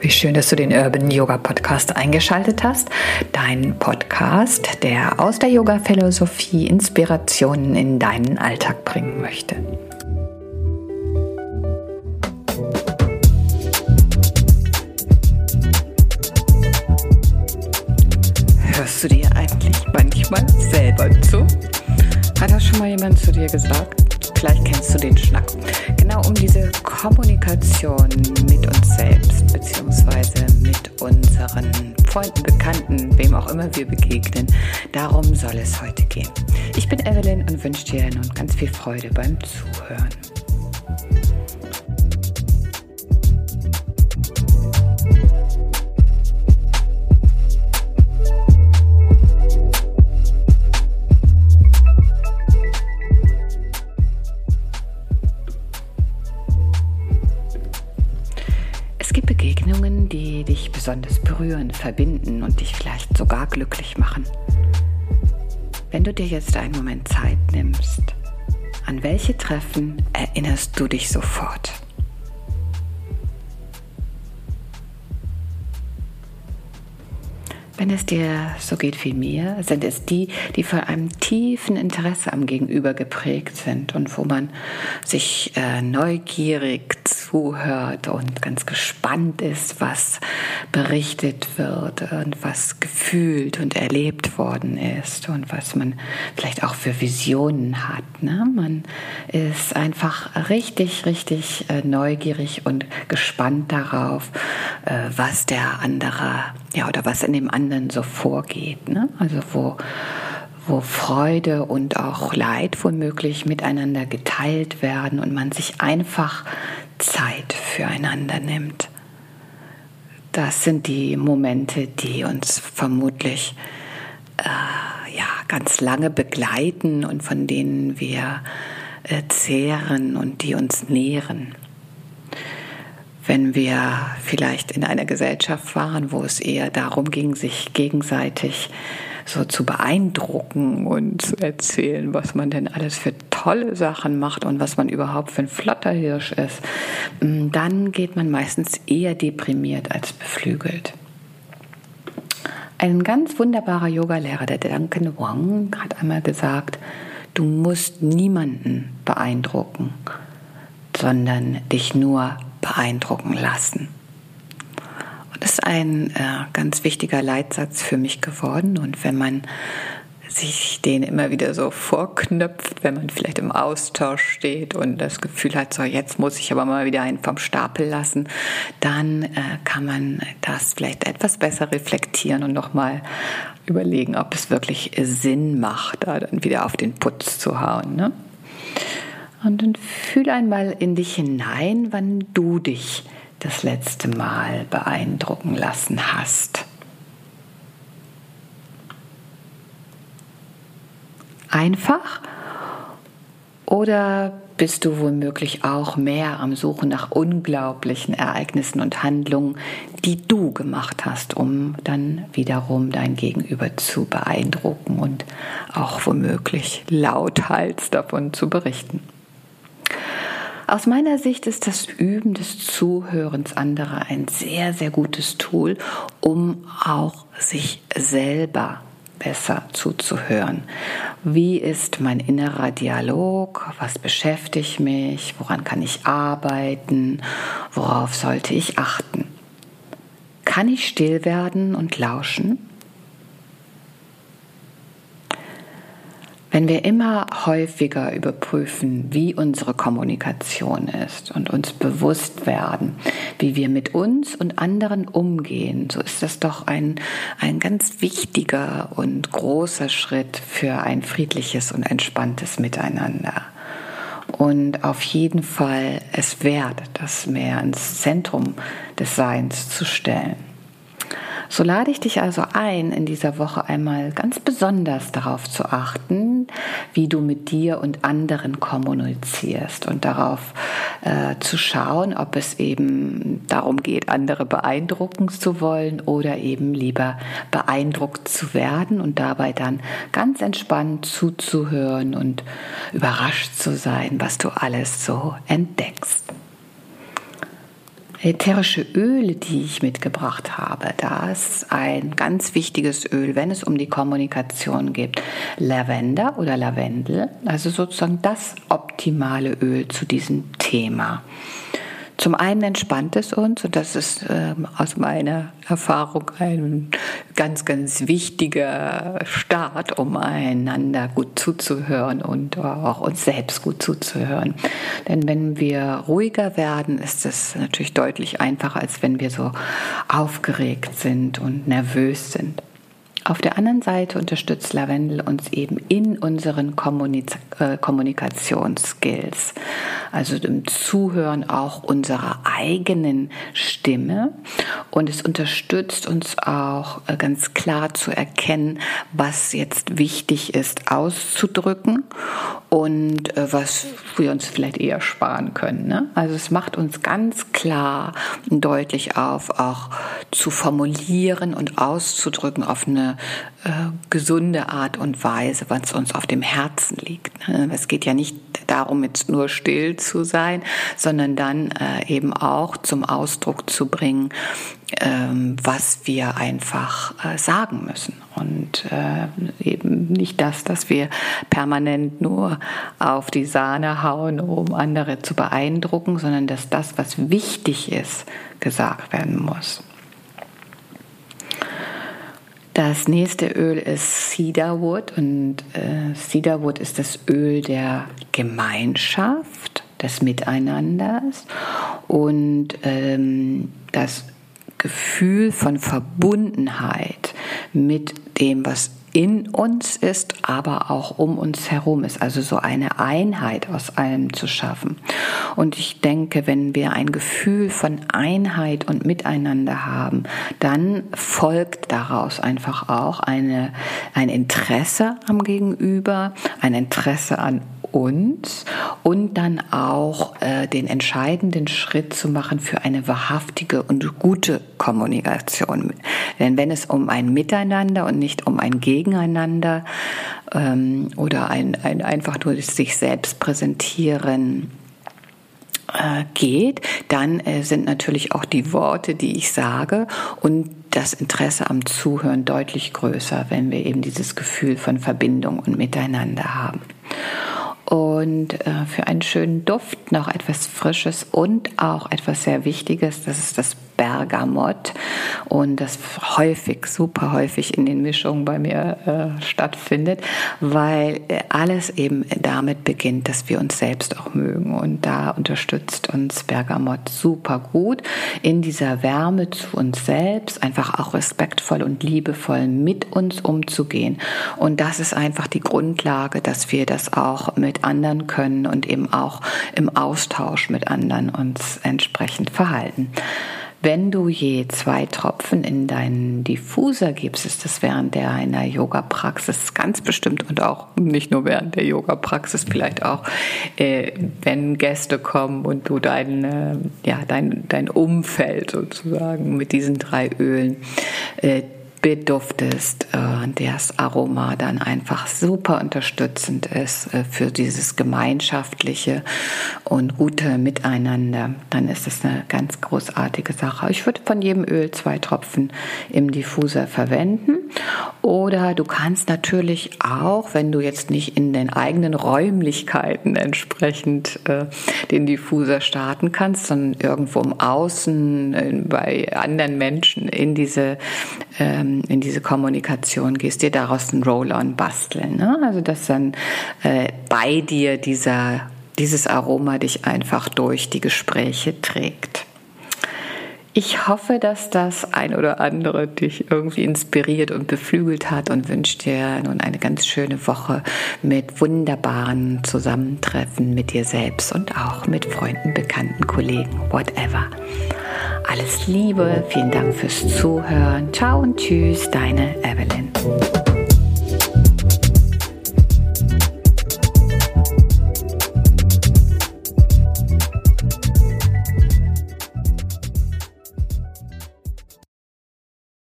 Wie schön, dass du den Urban Yoga Podcast eingeschaltet hast. Dein Podcast, der aus der Yoga-Philosophie Inspirationen in deinen Alltag bringen möchte. Hörst du dir eigentlich manchmal selber zu? Hat das schon mal jemand zu dir gesagt? Vielleicht kennst du den Schnack. Genau um diese Kommunikation mit uns selbst beziehungsweise mit unseren Freunden, Bekannten, wem auch immer wir begegnen. Darum soll es heute gehen. Ich bin Evelyn und wünsche dir nun ganz viel Freude beim Zuhören. Besonders berühren, verbinden und dich vielleicht sogar glücklich machen. Wenn du dir jetzt einen Moment Zeit nimmst, an welche Treffen erinnerst du dich sofort? Wenn es dir so geht wie mir, sind es die, die von einem tiefen Interesse am Gegenüber geprägt sind und wo man sich äh, neugierig zuhört und ganz gespannt ist, was berichtet wird und was gefühlt und erlebt worden ist und was man vielleicht auch für Visionen hat. Ne? Man ist einfach richtig, richtig äh, neugierig und gespannt darauf, äh, was der andere, ja, oder was in dem anderen so vorgeht. Ne? Also wo, wo Freude und auch Leid womöglich miteinander geteilt werden und man sich einfach Zeit füreinander nimmt. Das sind die Momente, die uns vermutlich äh, ja, ganz lange begleiten und von denen wir äh, zehren und die uns nähren. Wenn wir vielleicht in einer Gesellschaft waren, wo es eher darum ging, sich gegenseitig so zu beeindrucken und zu erzählen, was man denn alles für tolle Sachen macht und was man überhaupt für ein flotter Hirsch ist, mm, dann geht man meistens eher deprimiert als beflügelt. Ein ganz wunderbarer Yogalehrer, der Duncan Wong, hat einmal gesagt, du musst niemanden beeindrucken, sondern dich nur beeindrucken lassen. Und das ist ein äh, ganz wichtiger Leitsatz für mich geworden. Und wenn man sich den immer wieder so vorknüpft, wenn man vielleicht im Austausch steht und das Gefühl hat, so jetzt muss ich aber mal wieder einen vom Stapel lassen, dann äh, kann man das vielleicht etwas besser reflektieren und nochmal überlegen, ob es wirklich Sinn macht, da dann wieder auf den Putz zu hauen. Ne? Und dann fühl einmal in dich hinein, wann du dich das letzte Mal beeindrucken lassen hast. Einfach? Oder bist du womöglich auch mehr am Suchen nach unglaublichen Ereignissen und Handlungen, die du gemacht hast, um dann wiederum dein Gegenüber zu beeindrucken und auch womöglich lauthals davon zu berichten? Aus meiner Sicht ist das Üben des Zuhörens anderer ein sehr, sehr gutes Tool, um auch sich selber besser zuzuhören. Wie ist mein innerer Dialog? Was beschäftigt mich? Woran kann ich arbeiten? Worauf sollte ich achten? Kann ich still werden und lauschen? Wenn wir immer häufiger überprüfen, wie unsere Kommunikation ist und uns bewusst werden, wie wir mit uns und anderen umgehen, so ist das doch ein, ein ganz wichtiger und großer Schritt für ein friedliches und entspanntes Miteinander. Und auf jeden Fall es wert, das mehr ins Zentrum des Seins zu stellen. So lade ich dich also ein, in dieser Woche einmal ganz besonders darauf zu achten, wie du mit dir und anderen kommunizierst und darauf äh, zu schauen, ob es eben darum geht, andere beeindrucken zu wollen oder eben lieber beeindruckt zu werden und dabei dann ganz entspannt zuzuhören und überrascht zu sein, was du alles so entdeckst. Ätherische Öle, die ich mitgebracht habe, da ist ein ganz wichtiges Öl, wenn es um die Kommunikation geht. Lavender oder Lavendel, also sozusagen das optimale Öl zu diesem Thema. Zum einen entspannt es uns, und das ist äh, aus meiner Erfahrung ein ganz, ganz wichtiger Start, um einander gut zuzuhören und auch uns selbst gut zuzuhören. Denn wenn wir ruhiger werden, ist es natürlich deutlich einfacher, als wenn wir so aufgeregt sind und nervös sind. Auf der anderen Seite unterstützt Lavendel uns eben in unseren Kommunik äh, Kommunikationsskills, also im Zuhören auch unserer eigenen Stimme. Und es unterstützt uns auch äh, ganz klar zu erkennen, was jetzt wichtig ist auszudrücken und äh, was wir uns vielleicht eher sparen können. Ne? Also es macht uns ganz klar und deutlich auf, auch zu formulieren und auszudrücken auf eine äh, gesunde Art und Weise, was uns auf dem Herzen liegt. Ne? Es geht ja nicht darum, jetzt nur still zu sein, sondern dann äh, eben auch zum Ausdruck zu bringen, ähm, was wir einfach äh, sagen müssen. Und äh, eben nicht das, dass wir permanent nur auf die Sahne hauen, um andere zu beeindrucken, sondern dass das, was wichtig ist, gesagt werden muss. Das nächste Öl ist Cedarwood und äh, Cedarwood ist das Öl der Gemeinschaft, des Miteinanders und ähm, das Gefühl von Verbundenheit mit dem, was in uns ist, aber auch um uns herum ist. Also so eine Einheit aus allem zu schaffen. Und ich denke, wenn wir ein Gefühl von Einheit und Miteinander haben, dann folgt daraus einfach auch eine, ein Interesse am Gegenüber, ein Interesse an uns und dann auch äh, den entscheidenden Schritt zu machen für eine wahrhaftige und gute Kommunikation. Denn wenn es um ein Miteinander und nicht um ein Gegeneinander ähm, oder ein, ein einfach nur sich selbst präsentieren äh, geht, dann äh, sind natürlich auch die Worte, die ich sage und das Interesse am Zuhören deutlich größer, wenn wir eben dieses Gefühl von Verbindung und Miteinander haben und äh, für einen schönen Duft noch etwas Frisches und auch etwas sehr Wichtiges, das ist das Bergamott. Und das häufig, super häufig in den Mischungen bei mir äh, stattfindet, weil äh, alles eben damit beginnt, dass wir uns selbst auch mögen. Und da unterstützt uns Bergamott super gut in dieser Wärme zu uns selbst, einfach auch respektvoll und liebevoll mit uns umzugehen. Und das ist einfach die Grundlage, dass wir das auch mit anderen können und eben auch im Austausch mit anderen uns entsprechend verhalten. Wenn du je zwei Tropfen in deinen Diffuser gibst, ist das während der einer Yoga-Praxis ganz bestimmt und auch nicht nur während der Yoga-Praxis, vielleicht auch, äh, wenn Gäste kommen und du dein, äh, ja, dein, dein Umfeld sozusagen mit diesen drei Ölen äh, beduftest, äh, das Aroma dann einfach super unterstützend ist äh, für dieses gemeinschaftliche und gute Miteinander, dann ist das eine ganz großartige Sache. Ich würde von jedem Öl zwei Tropfen im Diffuser verwenden oder du kannst natürlich auch, wenn du jetzt nicht in den eigenen Räumlichkeiten entsprechend äh, den Diffuser starten kannst, sondern irgendwo im Außen bei anderen Menschen in diese ähm, in diese Kommunikation gehst, dir daraus ein Roll-on basteln. Ne? Also dass dann äh, bei dir dieser, dieses Aroma dich einfach durch die Gespräche trägt. Ich hoffe, dass das ein oder andere dich irgendwie inspiriert und beflügelt hat und wünsche dir nun eine ganz schöne Woche mit wunderbaren Zusammentreffen mit dir selbst und auch mit Freunden, Bekannten, Kollegen, whatever. Alles Liebe, vielen Dank fürs Zuhören. Ciao und tschüss, deine Evelyn.